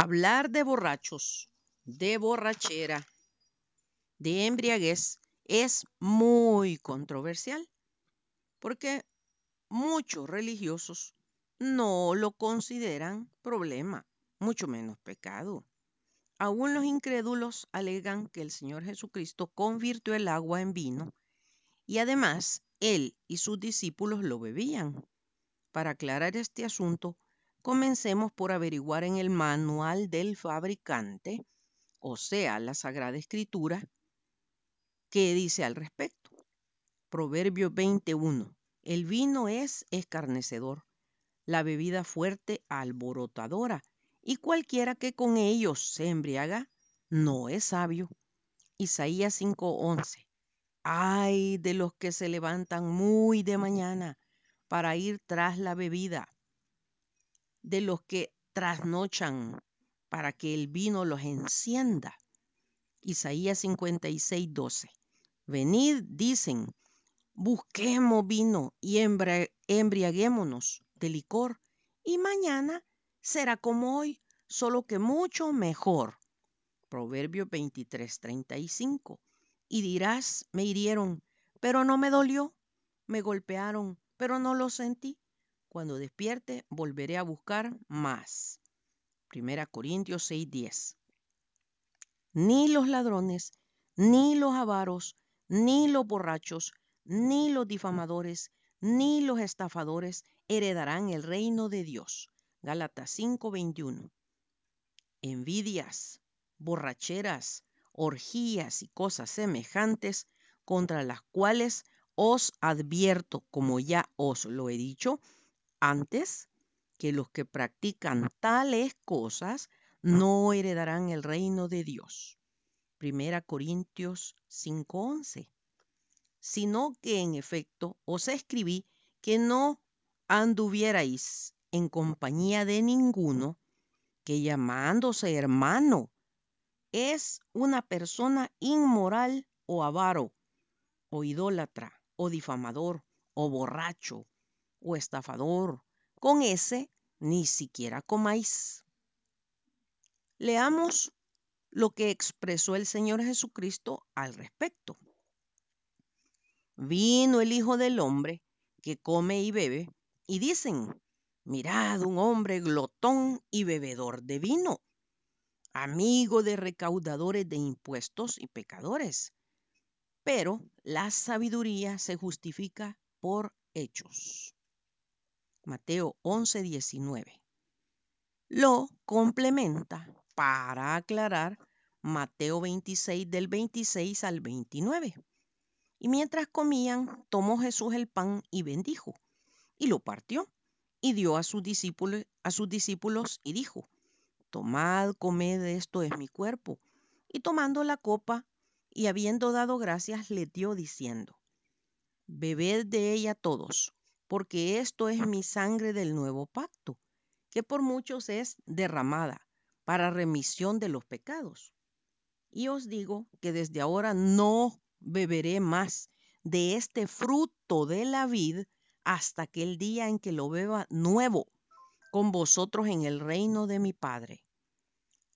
Hablar de borrachos, de borrachera, de embriaguez es muy controversial porque muchos religiosos no lo consideran problema, mucho menos pecado. Aún los incrédulos alegan que el Señor Jesucristo convirtió el agua en vino y además él y sus discípulos lo bebían. Para aclarar este asunto, Comencemos por averiguar en el manual del fabricante, o sea, la Sagrada Escritura, qué dice al respecto. Proverbio 21. El vino es escarnecedor, la bebida fuerte alborotadora, y cualquiera que con ellos se embriaga no es sabio. Isaías 5:11. Ay de los que se levantan muy de mañana para ir tras la bebida de los que trasnochan para que el vino los encienda. Isaías 56, 12. Venid, dicen, busquemos vino y embriaguémonos de licor, y mañana será como hoy, solo que mucho mejor. Proverbio 23, 35. Y dirás, me hirieron, pero no me dolió, me golpearon, pero no lo sentí. Cuando despierte, volveré a buscar más. Primera Corintios 6:10. Ni los ladrones, ni los avaros, ni los borrachos, ni los difamadores, ni los estafadores heredarán el reino de Dios. Gálatas 5:21. Envidias, borracheras, orgías y cosas semejantes contra las cuales os advierto, como ya os lo he dicho, antes que los que practican tales cosas no heredarán el reino de Dios. Primera Corintios 5:11. Sino que en efecto os escribí que no anduvierais en compañía de ninguno que llamándose hermano es una persona inmoral o avaro o idólatra o difamador o borracho o estafador. Con ese ni siquiera comáis. Leamos lo que expresó el Señor Jesucristo al respecto. Vino el Hijo del Hombre que come y bebe, y dicen, mirad un hombre glotón y bebedor de vino, amigo de recaudadores de impuestos y pecadores. Pero la sabiduría se justifica por hechos. Mateo 11, 19. Lo complementa para aclarar Mateo 26 del 26 al 29. Y mientras comían, tomó Jesús el pan y bendijo, y lo partió, y dio a sus discípulos, a sus discípulos y dijo, Tomad, comed, esto es mi cuerpo. Y tomando la copa, y habiendo dado gracias, le dio diciendo, Bebed de ella todos, porque esto es mi sangre del nuevo pacto, que por muchos es derramada para remisión de los pecados. Y os digo que desde ahora no beberé más de este fruto de la vid hasta aquel día en que lo beba nuevo con vosotros en el reino de mi Padre.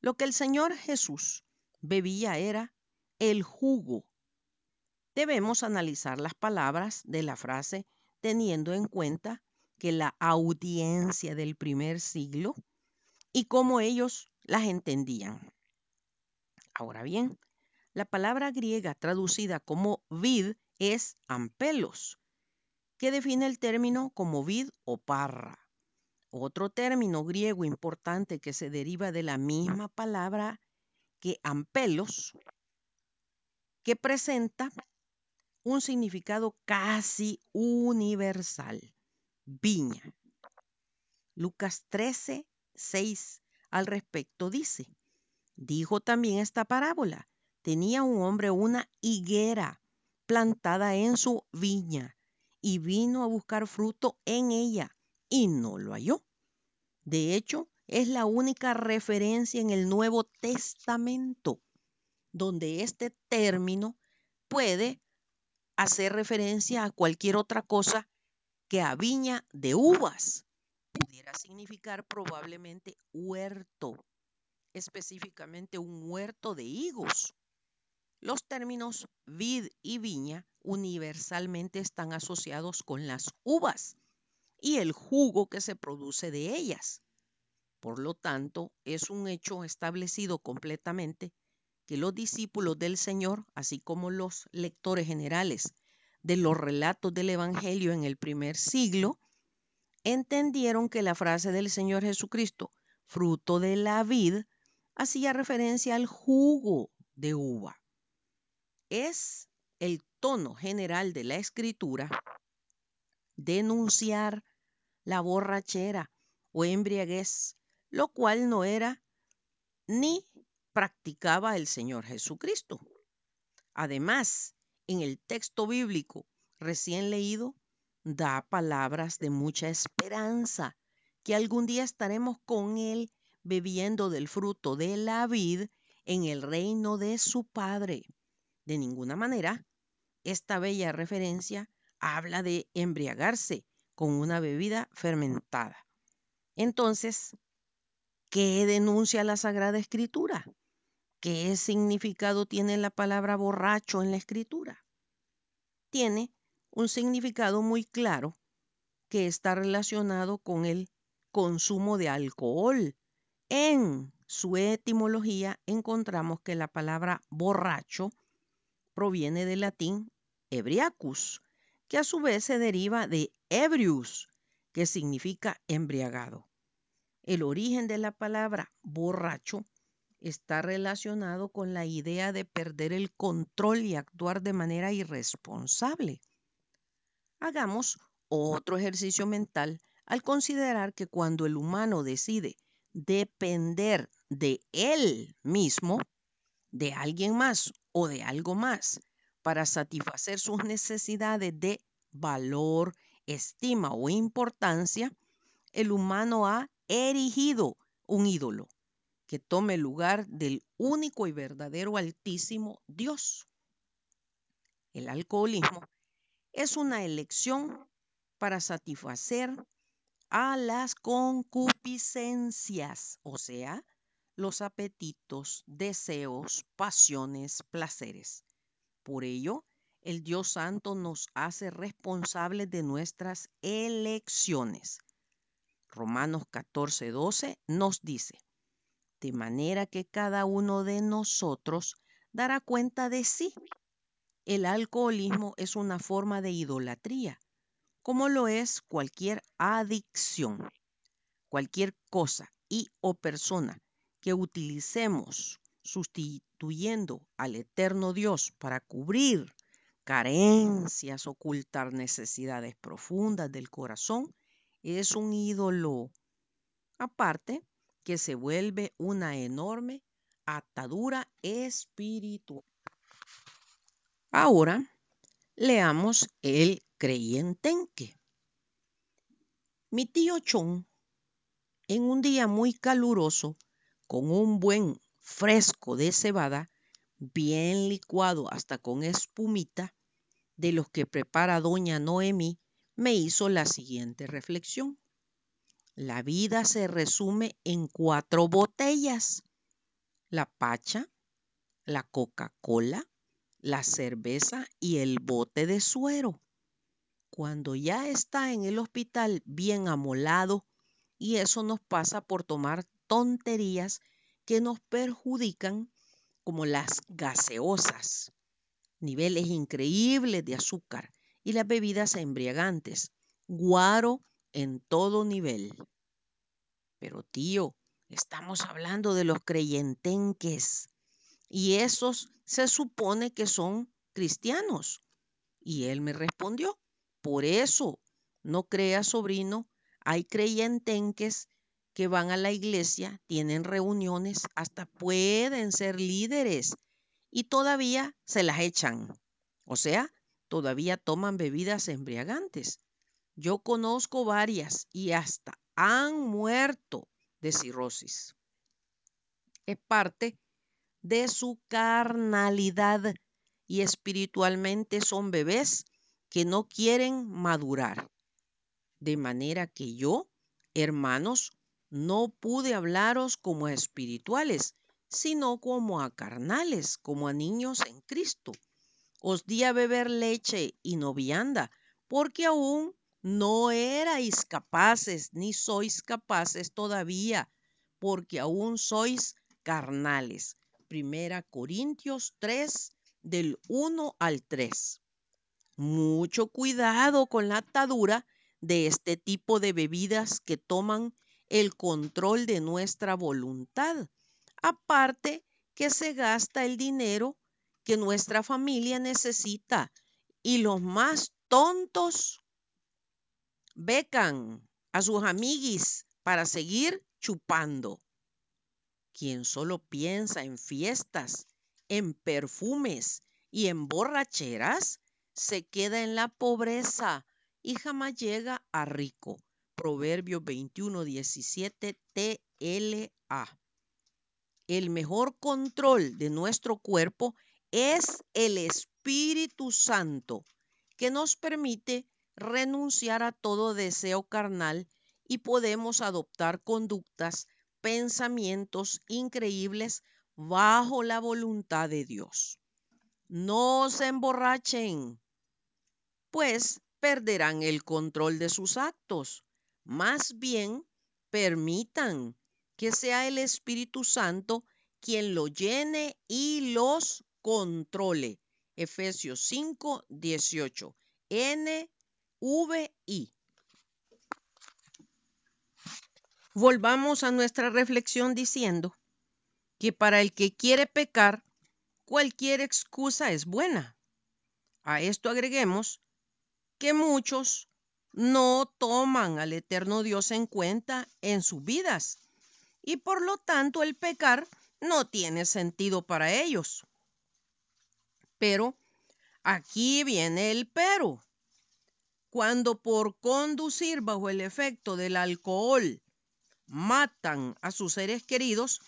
Lo que el Señor Jesús bebía era el jugo. Debemos analizar las palabras de la frase teniendo en cuenta que la audiencia del primer siglo y cómo ellos las entendían. Ahora bien, la palabra griega traducida como vid es ampelos, que define el término como vid o parra. Otro término griego importante que se deriva de la misma palabra que ampelos, que presenta un significado casi universal. Viña. Lucas 13, 6 al respecto dice, dijo también esta parábola, tenía un hombre una higuera plantada en su viña y vino a buscar fruto en ella y no lo halló. De hecho, es la única referencia en el Nuevo Testamento donde este término puede hacer referencia a cualquier otra cosa que a viña de uvas. Pudiera significar probablemente huerto específicamente un huerto de higos. Los términos vid y viña universalmente están asociados con las uvas y el jugo que se produce de ellas. Por lo tanto, es un hecho establecido completamente que los discípulos del Señor, así como los lectores generales de los relatos del Evangelio en el primer siglo, entendieron que la frase del Señor Jesucristo, fruto de la vid, hacía referencia al jugo de uva. Es el tono general de la escritura denunciar la borrachera o embriaguez, lo cual no era ni practicaba el Señor Jesucristo. Además, en el texto bíblico recién leído, da palabras de mucha esperanza, que algún día estaremos con Él bebiendo del fruto de la vid en el reino de su Padre. De ninguna manera, esta bella referencia habla de embriagarse con una bebida fermentada. Entonces, ¿qué denuncia la Sagrada Escritura? ¿Qué significado tiene la palabra borracho en la Escritura? Tiene un significado muy claro que está relacionado con el consumo de alcohol. En su etimología encontramos que la palabra borracho proviene del latín ebriacus, que a su vez se deriva de ebrius, que significa embriagado. El origen de la palabra borracho está relacionado con la idea de perder el control y actuar de manera irresponsable. Hagamos otro ejercicio mental al considerar que cuando el humano decide depender de él mismo, de alguien más o de algo más, para satisfacer sus necesidades de valor, estima o importancia, el humano ha erigido un ídolo que tome lugar del único y verdadero altísimo Dios. El alcoholismo es una elección para satisfacer a las concupiscencias, o sea, los apetitos, deseos, pasiones, placeres. Por ello, el Dios Santo nos hace responsables de nuestras elecciones. Romanos 14, 12 nos dice, de manera que cada uno de nosotros dará cuenta de sí. El alcoholismo es una forma de idolatría, como lo es cualquier adicción. Cualquier cosa y o persona que utilicemos sustituyendo al eterno Dios para cubrir carencias, ocultar necesidades profundas del corazón, es un ídolo. Aparte, que se vuelve una enorme atadura espiritual. Ahora leamos el creyentenque. Mi tío Chon, en un día muy caluroso, con un buen fresco de cebada, bien licuado hasta con espumita, de los que prepara doña Noemí, me hizo la siguiente reflexión. La vida se resume en cuatro botellas. La pacha, la Coca-Cola, la cerveza y el bote de suero. Cuando ya está en el hospital bien amolado, y eso nos pasa por tomar tonterías que nos perjudican como las gaseosas, niveles increíbles de azúcar y las bebidas embriagantes, guaro en todo nivel. Pero tío, estamos hablando de los creyentenques y esos se supone que son cristianos. Y él me respondió, por eso, no crea sobrino, hay creyentenques que van a la iglesia, tienen reuniones, hasta pueden ser líderes y todavía se las echan. O sea, todavía toman bebidas embriagantes. Yo conozco varias y hasta han muerto de cirrosis. Es parte de su carnalidad y espiritualmente son bebés que no quieren madurar. De manera que yo, hermanos, no pude hablaros como a espirituales, sino como a carnales, como a niños en Cristo. Os di a beber leche y no vianda, porque aún no erais capaces, ni sois capaces todavía, porque aún sois carnales. Primera Corintios 3, del 1 al 3. Mucho cuidado con la atadura de este tipo de bebidas que toman el control de nuestra voluntad. Aparte que se gasta el dinero que nuestra familia necesita y los más tontos becan a sus amiguis para seguir chupando. Quien solo piensa en fiestas, en perfumes y en borracheras, se queda en la pobreza y jamás llega a rico. Proverbio 21, 17 TLA. El mejor control de nuestro cuerpo es el Espíritu Santo, que nos permite renunciar a todo deseo carnal y podemos adoptar conductas, pensamientos increíbles bajo la voluntad de Dios. No se emborrachen, pues perderán el control de sus actos. Más bien, permitan que sea el Espíritu Santo quien lo llene y los controle. Efesios 5, 18. NVI. Volvamos a nuestra reflexión diciendo que para el que quiere pecar, cualquier excusa es buena. A esto agreguemos que muchos no toman al eterno Dios en cuenta en sus vidas y por lo tanto el pecar no tiene sentido para ellos. Pero aquí viene el pero. Cuando por conducir bajo el efecto del alcohol matan a sus seres queridos,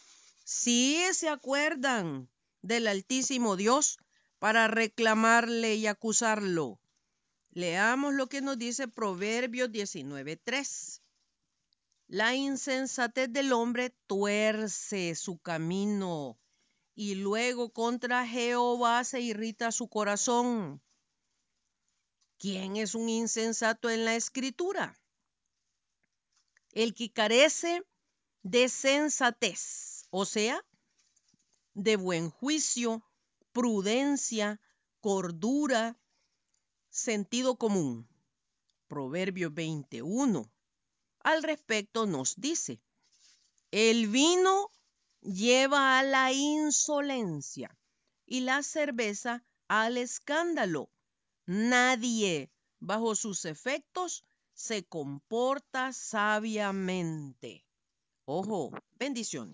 sí se acuerdan del Altísimo Dios para reclamarle y acusarlo. Leamos lo que nos dice Proverbios 19.3. La insensatez del hombre tuerce su camino y luego contra Jehová se irrita su corazón. ¿Quién es un insensato en la escritura? El que carece de sensatez, o sea, de buen juicio, prudencia, cordura, sentido común. Proverbio 21. Al respecto nos dice, el vino lleva a la insolencia y la cerveza al escándalo. Nadie bajo sus efectos se comporta sabiamente. Ojo, bendiciones.